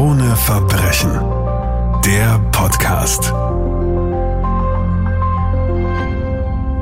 Krone Verbrechen. Der Podcast.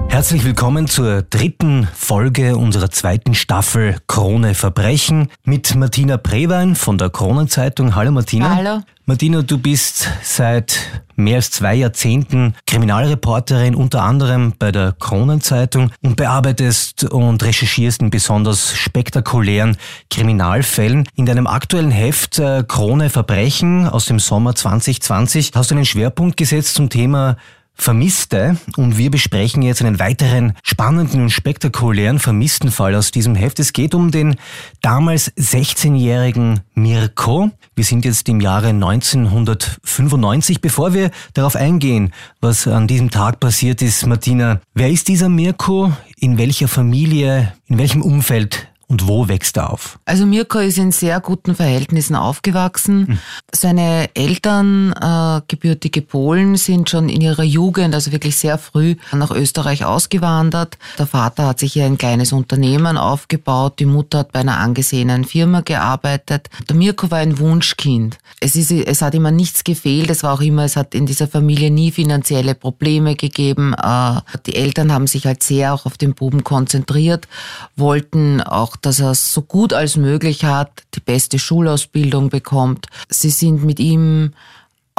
Herzlich willkommen zur dritten Folge unserer zweiten Staffel Krone Verbrechen mit Martina Prewein von der Kronenzeitung. Hallo Martina. Hallo. Martina, du bist seit mehr als zwei Jahrzehnten Kriminalreporterin, unter anderem bei der Kronenzeitung und bearbeitest und recherchierst in besonders spektakulären Kriminalfällen. In deinem aktuellen Heft äh, Krone Verbrechen aus dem Sommer 2020 hast du einen Schwerpunkt gesetzt zum Thema Vermisste und wir besprechen jetzt einen weiteren spannenden und spektakulären Vermisstenfall aus diesem Heft. Es geht um den damals 16-jährigen Mirko. Wir sind jetzt im Jahre 1995. Bevor wir darauf eingehen, was an diesem Tag passiert ist, Martina, wer ist dieser Mirko? In welcher Familie, in welchem Umfeld und wo wächst er auf? Also Mirko ist in sehr guten Verhältnissen aufgewachsen. Hm. Seine Eltern, äh, gebürtige Polen, sind schon in ihrer Jugend, also wirklich sehr früh, nach Österreich ausgewandert. Der Vater hat sich hier ein kleines Unternehmen aufgebaut. Die Mutter hat bei einer angesehenen Firma gearbeitet. Der Mirko war ein Wunschkind. Es, ist, es hat immer nichts gefehlt. Es war auch immer, es hat in dieser Familie nie finanzielle Probleme gegeben. Äh, die Eltern haben sich halt sehr auch auf den Buben konzentriert, wollten auch dass er es so gut als möglich hat, die beste Schulausbildung bekommt. Sie sind mit ihm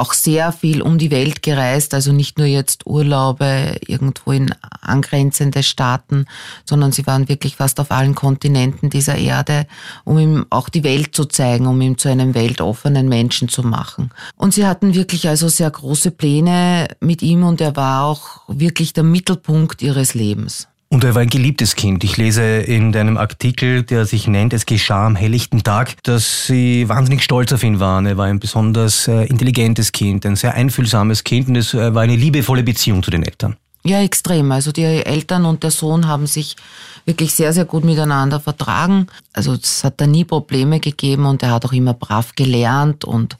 auch sehr viel um die Welt gereist, also nicht nur jetzt Urlaube irgendwo in angrenzende Staaten, sondern sie waren wirklich fast auf allen Kontinenten dieser Erde, um ihm auch die Welt zu zeigen, um ihn zu einem weltoffenen Menschen zu machen. Und sie hatten wirklich also sehr große Pläne mit ihm und er war auch wirklich der Mittelpunkt ihres Lebens. Und er war ein geliebtes Kind. Ich lese in deinem Artikel, der sich nennt, es geschah am helllichten Tag, dass sie wahnsinnig stolz auf ihn waren. Er war ein besonders äh, intelligentes Kind, ein sehr einfühlsames Kind und es äh, war eine liebevolle Beziehung zu den Eltern. Ja, extrem. Also die Eltern und der Sohn haben sich wirklich sehr, sehr gut miteinander vertragen. Also es hat da nie Probleme gegeben und er hat auch immer brav gelernt und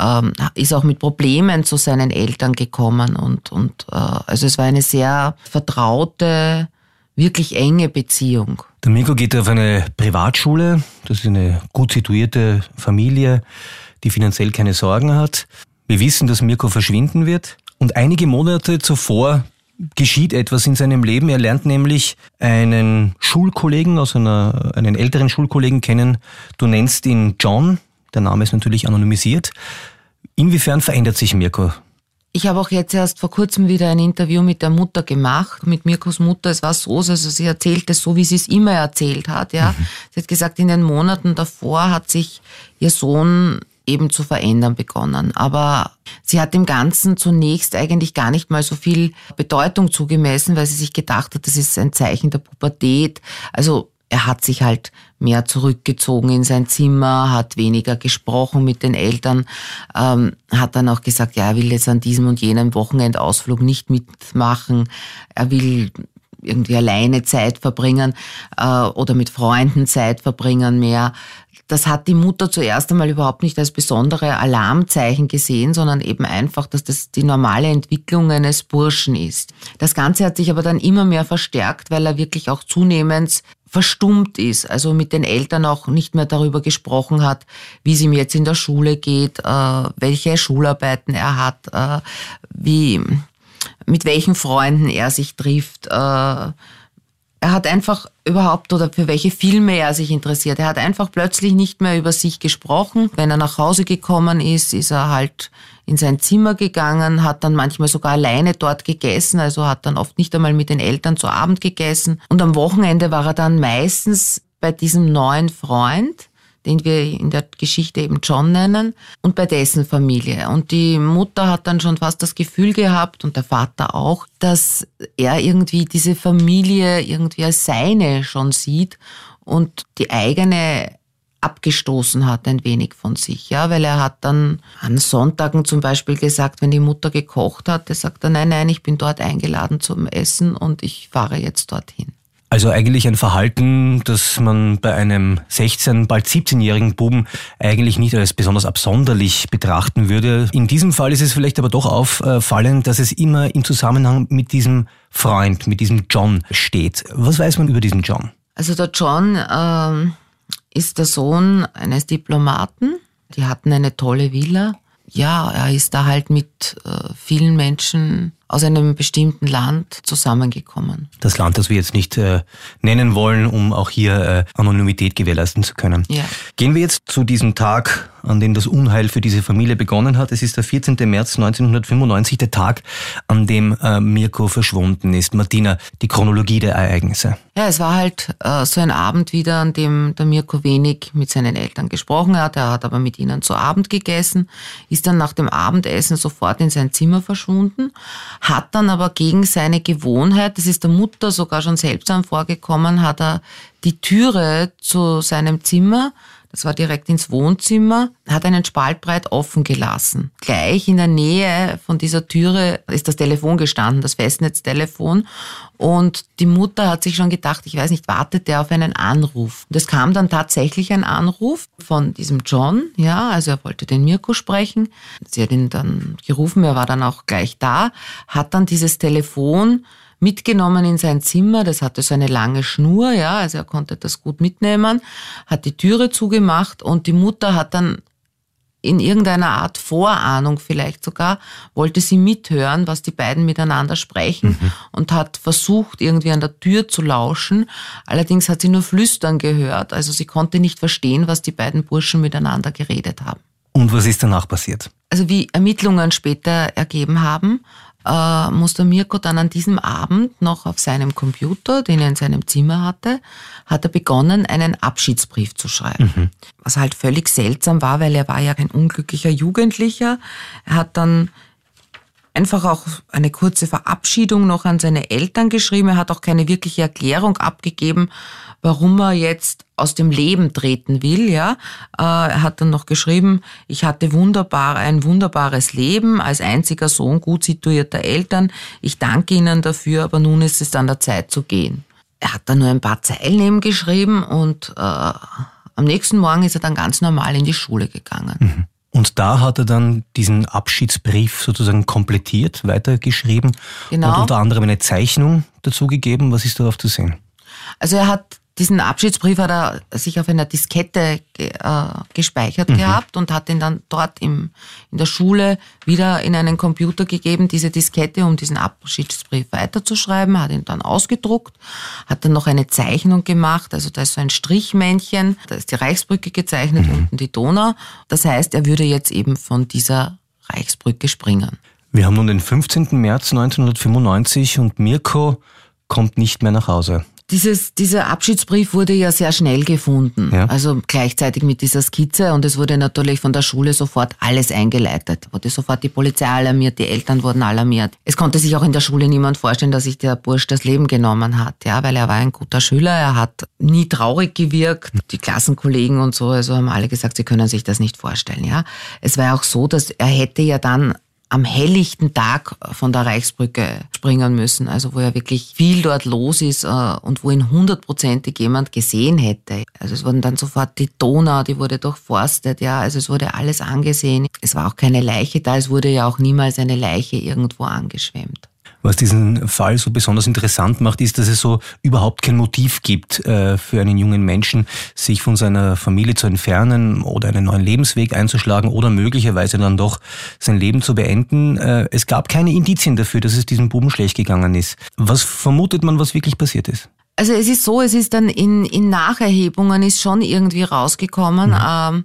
ähm, ist auch mit Problemen zu seinen Eltern gekommen. Und, und äh, also es war eine sehr vertraute, wirklich enge Beziehung. Der Mirko geht auf eine Privatschule, das ist eine gut situierte Familie, die finanziell keine Sorgen hat. Wir wissen, dass Mirko verschwinden wird. Und einige Monate zuvor geschieht etwas in seinem Leben. Er lernt nämlich einen Schulkollegen aus einer, einen älteren Schulkollegen kennen. Du nennst ihn John. Der Name ist natürlich anonymisiert. Inwiefern verändert sich Mirko ich habe auch jetzt erst vor kurzem wieder ein Interview mit der Mutter gemacht, mit Mirkos Mutter. Es war so, also sie erzählt es so, wie sie es immer erzählt hat. Ja, mhm. sie hat gesagt, in den Monaten davor hat sich ihr Sohn eben zu verändern begonnen. Aber sie hat dem Ganzen zunächst eigentlich gar nicht mal so viel Bedeutung zugemessen, weil sie sich gedacht hat, das ist ein Zeichen der Pubertät. Also er hat sich halt mehr zurückgezogen in sein Zimmer, hat weniger gesprochen mit den Eltern, ähm, hat dann auch gesagt, ja, er will jetzt an diesem und jenem Wochenendausflug nicht mitmachen, er will irgendwie alleine Zeit verbringen äh, oder mit Freunden Zeit verbringen mehr. Das hat die Mutter zuerst einmal überhaupt nicht als besondere Alarmzeichen gesehen, sondern eben einfach, dass das die normale Entwicklung eines Burschen ist. Das Ganze hat sich aber dann immer mehr verstärkt, weil er wirklich auch zunehmend verstummt ist, also mit den Eltern auch nicht mehr darüber gesprochen hat, wie es ihm jetzt in der Schule geht, äh, welche Schularbeiten er hat, äh, wie, mit welchen Freunden er sich trifft. Er hat einfach überhaupt oder für welche Filme er sich interessiert. Er hat einfach plötzlich nicht mehr über sich gesprochen. Wenn er nach Hause gekommen ist, ist er halt in sein Zimmer gegangen, hat dann manchmal sogar alleine dort gegessen, also hat dann oft nicht einmal mit den Eltern zu Abend gegessen. Und am Wochenende war er dann meistens bei diesem neuen Freund, den wir in der Geschichte eben John nennen, und bei dessen Familie. Und die Mutter hat dann schon fast das Gefühl gehabt, und der Vater auch, dass er irgendwie diese Familie irgendwie als seine schon sieht und die eigene abgestoßen hat ein wenig von sich, ja, weil er hat dann an Sonntagen zum Beispiel gesagt, wenn die Mutter gekocht hat, er sagt er, nein, nein, ich bin dort eingeladen zum Essen und ich fahre jetzt dorthin. Also eigentlich ein Verhalten, das man bei einem 16, bald 17-jährigen Buben eigentlich nicht als besonders absonderlich betrachten würde. In diesem Fall ist es vielleicht aber doch auffallend, dass es immer im Zusammenhang mit diesem Freund, mit diesem John steht. Was weiß man über diesen John? Also der John ähm, ist der Sohn eines Diplomaten Die hatten eine tolle Villa. Ja, er ist da halt mit äh, vielen Menschen aus einem bestimmten Land zusammengekommen. Das Land, das wir jetzt nicht äh, nennen wollen, um auch hier äh, Anonymität gewährleisten zu können. Ja. Gehen wir jetzt zu diesem Tag, an dem das Unheil für diese Familie begonnen hat. Es ist der 14. März 1995, der Tag, an dem äh, Mirko verschwunden ist. Martina, die Chronologie der Ereignisse. Ja, es war halt äh, so ein Abend wieder, an dem der Mirko wenig mit seinen Eltern gesprochen hat. Er hat aber mit ihnen zu Abend gegessen, ist dann nach dem Abendessen sofort in sein Zimmer verschwunden, hat dann aber gegen seine Gewohnheit, das ist der Mutter sogar schon seltsam vorgekommen, hat er die Türe zu seinem Zimmer das war direkt ins Wohnzimmer, hat einen Spaltbreit offen gelassen. Gleich in der Nähe von dieser Türe ist das Telefon gestanden, das Festnetztelefon. Und die Mutter hat sich schon gedacht, ich weiß nicht, wartet der auf einen Anruf. Und es kam dann tatsächlich ein Anruf von diesem John, ja, also er wollte den Mirko sprechen. Sie hat ihn dann gerufen, er war dann auch gleich da, hat dann dieses Telefon mitgenommen in sein Zimmer. Das hatte so eine lange Schnur, ja, also er konnte das gut mitnehmen, hat die Türe zugemacht und die Mutter hat dann in irgendeiner Art Vorahnung vielleicht sogar, wollte sie mithören, was die beiden miteinander sprechen mhm. und hat versucht, irgendwie an der Tür zu lauschen. Allerdings hat sie nur Flüstern gehört, also sie konnte nicht verstehen, was die beiden Burschen miteinander geredet haben. Und was ist danach passiert? Also wie Ermittlungen später ergeben haben, äh, musste Mirko dann an diesem Abend noch auf seinem Computer, den er in seinem Zimmer hatte, hat er begonnen, einen Abschiedsbrief zu schreiben. Mhm. Was halt völlig seltsam war, weil er war ja ein unglücklicher Jugendlicher. Er hat dann einfach auch eine kurze Verabschiedung noch an seine Eltern geschrieben. Er hat auch keine wirkliche Erklärung abgegeben, warum er jetzt aus dem Leben treten will. Ja, äh, er hat dann noch geschrieben: Ich hatte wunderbar ein wunderbares Leben als einziger Sohn gut situierter Eltern. Ich danke Ihnen dafür, aber nun ist es an der Zeit zu gehen. Er hat dann nur ein paar Zeilen eben geschrieben und äh, am nächsten Morgen ist er dann ganz normal in die Schule gegangen. Mhm. Und da hat er dann diesen Abschiedsbrief sozusagen komplettiert, weitergeschrieben genau. und unter anderem eine Zeichnung dazu gegeben. Was ist darauf zu sehen? Also er hat diesen Abschiedsbrief hat er sich auf einer Diskette äh, gespeichert mhm. gehabt und hat ihn dann dort im, in der Schule wieder in einen Computer gegeben, diese Diskette, um diesen Abschiedsbrief weiterzuschreiben, hat ihn dann ausgedruckt, hat dann noch eine Zeichnung gemacht, also da ist so ein Strichmännchen, da ist die Reichsbrücke gezeichnet, mhm. unten die Donau. Das heißt, er würde jetzt eben von dieser Reichsbrücke springen. Wir haben nun den 15. März 1995 und Mirko kommt nicht mehr nach Hause. Dieses, dieser Abschiedsbrief wurde ja sehr schnell gefunden, ja. also gleichzeitig mit dieser Skizze und es wurde natürlich von der Schule sofort alles eingeleitet. Wurde sofort die Polizei alarmiert, die Eltern wurden alarmiert. Es konnte sich auch in der Schule niemand vorstellen, dass sich der Bursch das Leben genommen hat, ja, weil er war ein guter Schüler, er hat nie traurig gewirkt. Die Klassenkollegen und so, also haben alle gesagt, sie können sich das nicht vorstellen, ja. Es war auch so, dass er hätte ja dann am helllichten Tag von der Reichsbrücke springen müssen, also wo ja wirklich viel dort los ist äh, und wo ihn hundertprozentig jemand gesehen hätte. Also es wurden dann sofort die Donau, die wurde durchforstet, ja, also es wurde alles angesehen. Es war auch keine Leiche da, es wurde ja auch niemals eine Leiche irgendwo angeschwemmt. Was diesen Fall so besonders interessant macht, ist, dass es so überhaupt kein Motiv gibt äh, für einen jungen Menschen, sich von seiner Familie zu entfernen oder einen neuen Lebensweg einzuschlagen oder möglicherweise dann doch sein Leben zu beenden. Äh, es gab keine Indizien dafür, dass es diesem Buben schlecht gegangen ist. Was vermutet man, was wirklich passiert ist? Also es ist so, es ist dann in, in Nacherhebungen ist schon irgendwie rausgekommen, mhm. ähm,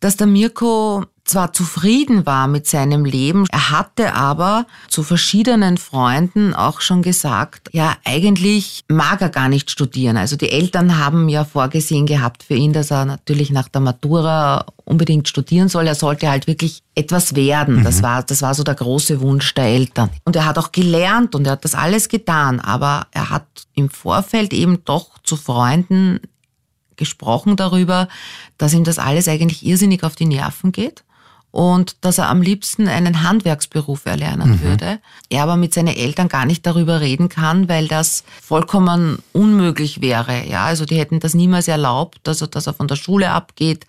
dass der Mirko zwar zufrieden war mit seinem Leben, er hatte aber zu verschiedenen Freunden auch schon gesagt, ja, eigentlich mag er gar nicht studieren. Also die Eltern haben ja vorgesehen gehabt für ihn, dass er natürlich nach der Matura unbedingt studieren soll. Er sollte halt wirklich etwas werden. Mhm. Das war, das war so der große Wunsch der Eltern. Und er hat auch gelernt und er hat das alles getan, aber er hat im Vorfeld eben doch zu Freunden gesprochen darüber, dass ihm das alles eigentlich irrsinnig auf die Nerven geht und dass er am liebsten einen Handwerksberuf erlernen mhm. würde. Er aber mit seinen Eltern gar nicht darüber reden kann, weil das vollkommen unmöglich wäre. Ja, also die hätten das niemals erlaubt, also dass er von der Schule abgeht.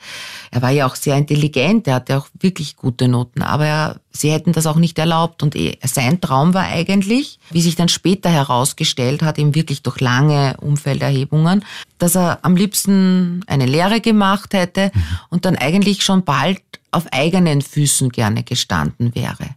Er war ja auch sehr intelligent, er hatte auch wirklich gute Noten, aber er, sie hätten das auch nicht erlaubt. Und eh, sein Traum war eigentlich, wie sich dann später herausgestellt hat, eben wirklich durch lange Umfelderhebungen, dass er am liebsten eine Lehre gemacht hätte mhm. und dann eigentlich schon bald auf eigenen Füßen gerne gestanden wäre.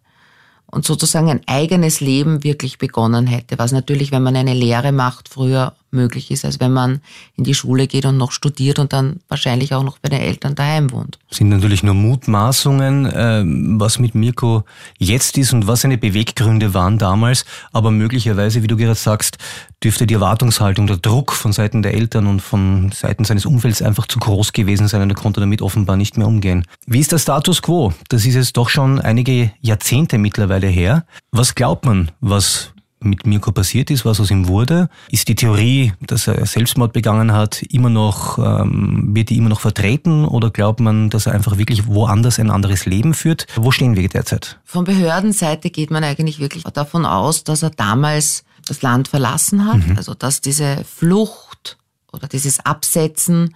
Und sozusagen ein eigenes Leben wirklich begonnen hätte, was natürlich, wenn man eine Lehre macht, früher möglich ist, als wenn man in die Schule geht und noch studiert und dann wahrscheinlich auch noch bei den Eltern daheim wohnt. Sind natürlich nur Mutmaßungen, äh, was mit Mirko jetzt ist und was seine Beweggründe waren damals, aber möglicherweise, wie du gerade sagst, dürfte die Erwartungshaltung, der Druck von Seiten der Eltern und von Seiten seines Umfelds einfach zu groß gewesen sein und er konnte damit offenbar nicht mehr umgehen. Wie ist der Status quo? Das ist jetzt doch schon einige Jahrzehnte mittlerweile her. Was glaubt man, was mit Mirko passiert ist, was aus ihm wurde. Ist die Theorie, dass er Selbstmord begangen hat, immer noch, ähm, wird die immer noch vertreten oder glaubt man, dass er einfach wirklich woanders ein anderes Leben führt? Wo stehen wir derzeit? Von Behördenseite geht man eigentlich wirklich davon aus, dass er damals das Land verlassen hat, mhm. also dass diese Flucht oder dieses Absetzen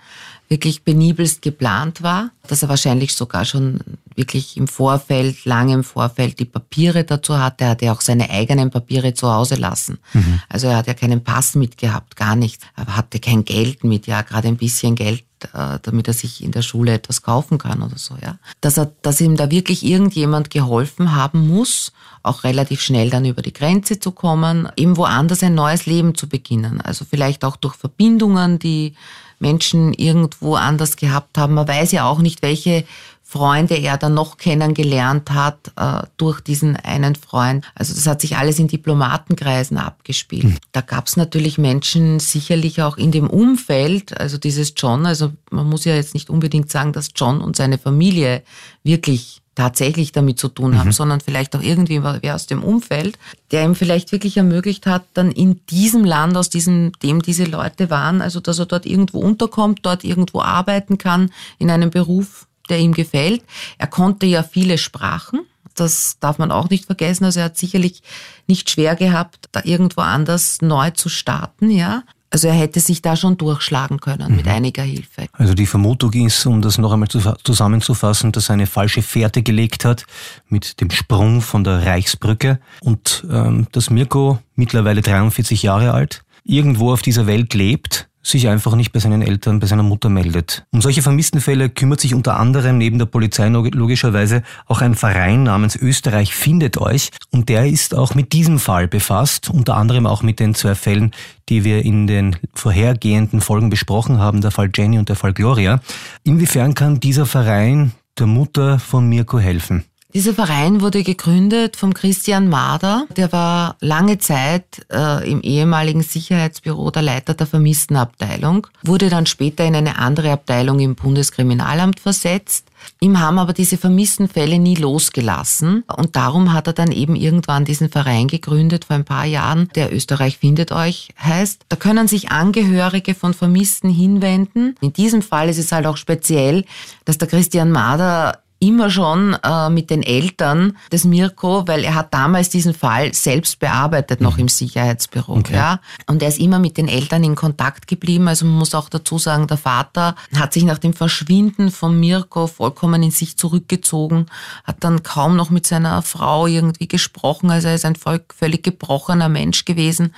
wirklich penibelst geplant war, dass er wahrscheinlich sogar schon wirklich im Vorfeld, lange im Vorfeld die Papiere dazu hatte. Er hatte ja auch seine eigenen Papiere zu Hause lassen. Mhm. Also er hat ja keinen Pass mitgehabt, gar nichts. Er hatte kein Geld mit, ja, gerade ein bisschen Geld, äh, damit er sich in der Schule etwas kaufen kann oder so, ja. Dass er, dass ihm da wirklich irgendjemand geholfen haben muss, auch relativ schnell dann über die Grenze zu kommen, eben woanders ein neues Leben zu beginnen. Also vielleicht auch durch Verbindungen, die Menschen irgendwo anders gehabt haben. Man weiß ja auch nicht, welche Freunde er dann noch kennengelernt hat äh, durch diesen einen Freund. Also das hat sich alles in Diplomatenkreisen abgespielt. Mhm. Da gab es natürlich Menschen sicherlich auch in dem Umfeld, also dieses John, also man muss ja jetzt nicht unbedingt sagen, dass John und seine Familie wirklich tatsächlich damit zu tun haben, mhm. sondern vielleicht auch irgendwie wer aus dem Umfeld, der ihm vielleicht wirklich ermöglicht hat, dann in diesem Land, aus diesem, dem diese Leute waren, also dass er dort irgendwo unterkommt, dort irgendwo arbeiten kann, in einem Beruf, der ihm gefällt. Er konnte ja viele Sprachen. Das darf man auch nicht vergessen. Also er hat sicherlich nicht schwer gehabt, da irgendwo anders neu zu starten, ja. Also er hätte sich da schon durchschlagen können mhm. mit einiger Hilfe. Also die Vermutung ist, um das noch einmal zusammenzufassen, dass er eine falsche Fährte gelegt hat mit dem Sprung von der Reichsbrücke und ähm, dass Mirko mittlerweile 43 Jahre alt irgendwo auf dieser Welt lebt sich einfach nicht bei seinen Eltern, bei seiner Mutter meldet. Um solche vermissten Fälle kümmert sich unter anderem neben der Polizei logischerweise auch ein Verein namens Österreich findet euch und der ist auch mit diesem Fall befasst, unter anderem auch mit den zwei Fällen, die wir in den vorhergehenden Folgen besprochen haben, der Fall Jenny und der Fall Gloria. Inwiefern kann dieser Verein der Mutter von Mirko helfen? Dieser Verein wurde gegründet vom Christian Mader. Der war lange Zeit äh, im ehemaligen Sicherheitsbüro der Leiter der Vermisstenabteilung, wurde dann später in eine andere Abteilung im Bundeskriminalamt versetzt. Ihm haben aber diese vermissten Fälle nie losgelassen und darum hat er dann eben irgendwann diesen Verein gegründet vor ein paar Jahren, der Österreich findet euch heißt. Da können sich Angehörige von Vermissten hinwenden. In diesem Fall ist es halt auch speziell, dass der Christian Mader immer schon äh, mit den Eltern des Mirko, weil er hat damals diesen Fall selbst bearbeitet, noch mhm. im Sicherheitsbüro. Okay. Ja. Und er ist immer mit den Eltern in Kontakt geblieben. Also man muss auch dazu sagen, der Vater hat sich nach dem Verschwinden von Mirko vollkommen in sich zurückgezogen, hat dann kaum noch mit seiner Frau irgendwie gesprochen. Also er ist ein völlig gebrochener Mensch gewesen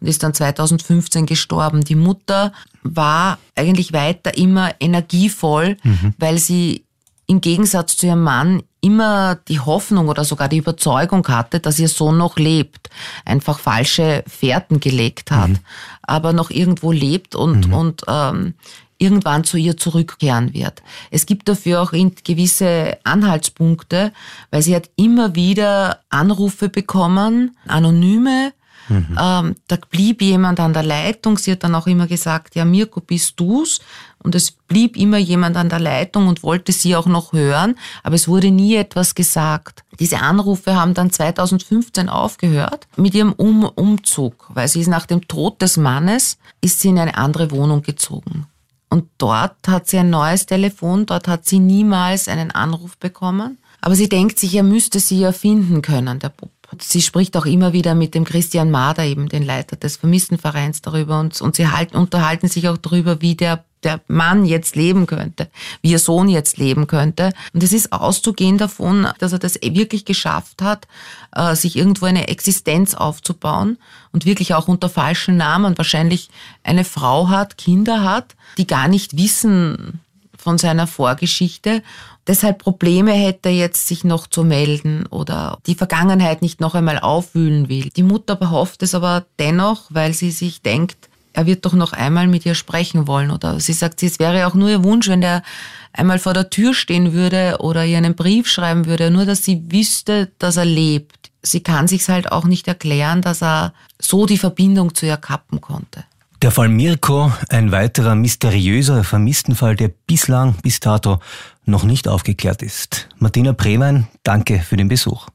und ist dann 2015 gestorben. Die Mutter war eigentlich weiter immer energievoll, mhm. weil sie im Gegensatz zu ihrem Mann immer die Hoffnung oder sogar die Überzeugung hatte, dass ihr Sohn noch lebt, einfach falsche Fährten gelegt hat, mhm. aber noch irgendwo lebt und, mhm. und ähm, irgendwann zu ihr zurückkehren wird. Es gibt dafür auch gewisse Anhaltspunkte, weil sie hat immer wieder Anrufe bekommen, anonyme, Mhm. Ähm, da blieb jemand an der Leitung. Sie hat dann auch immer gesagt, ja, Mirko, bist du's? Und es blieb immer jemand an der Leitung und wollte sie auch noch hören, aber es wurde nie etwas gesagt. Diese Anrufe haben dann 2015 aufgehört mit ihrem um Umzug, weil sie ist nach dem Tod des Mannes, ist sie in eine andere Wohnung gezogen. Und dort hat sie ein neues Telefon, dort hat sie niemals einen Anruf bekommen. Aber sie denkt sich, er müsste sie ja finden können, der Bub. Sie spricht auch immer wieder mit dem Christian Mader, eben den Leiter des Vermisstenvereins, darüber und, und sie halten, unterhalten sich auch darüber, wie der der Mann jetzt leben könnte, wie ihr Sohn jetzt leben könnte. Und es ist auszugehen davon, dass er das wirklich geschafft hat, äh, sich irgendwo eine Existenz aufzubauen und wirklich auch unter falschen Namen wahrscheinlich eine Frau hat, Kinder hat, die gar nicht wissen von seiner Vorgeschichte deshalb Probleme hätte, jetzt sich noch zu melden oder die Vergangenheit nicht noch einmal aufwühlen will. Die Mutter behofft es aber dennoch, weil sie sich denkt, er wird doch noch einmal mit ihr sprechen wollen. Oder sie sagt, es wäre auch nur ihr Wunsch, wenn er einmal vor der Tür stehen würde oder ihr einen Brief schreiben würde, nur dass sie wüsste, dass er lebt. Sie kann sich halt auch nicht erklären, dass er so die Verbindung zu ihr kappen konnte. Der Fall Mirko, ein weiterer mysteriöser Vermisstenfall, der bislang bis dato noch nicht aufgeklärt ist. Martina Bremen, danke für den Besuch.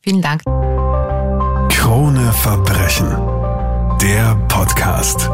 Vielen Dank. Krone Verbrechen. Der Podcast.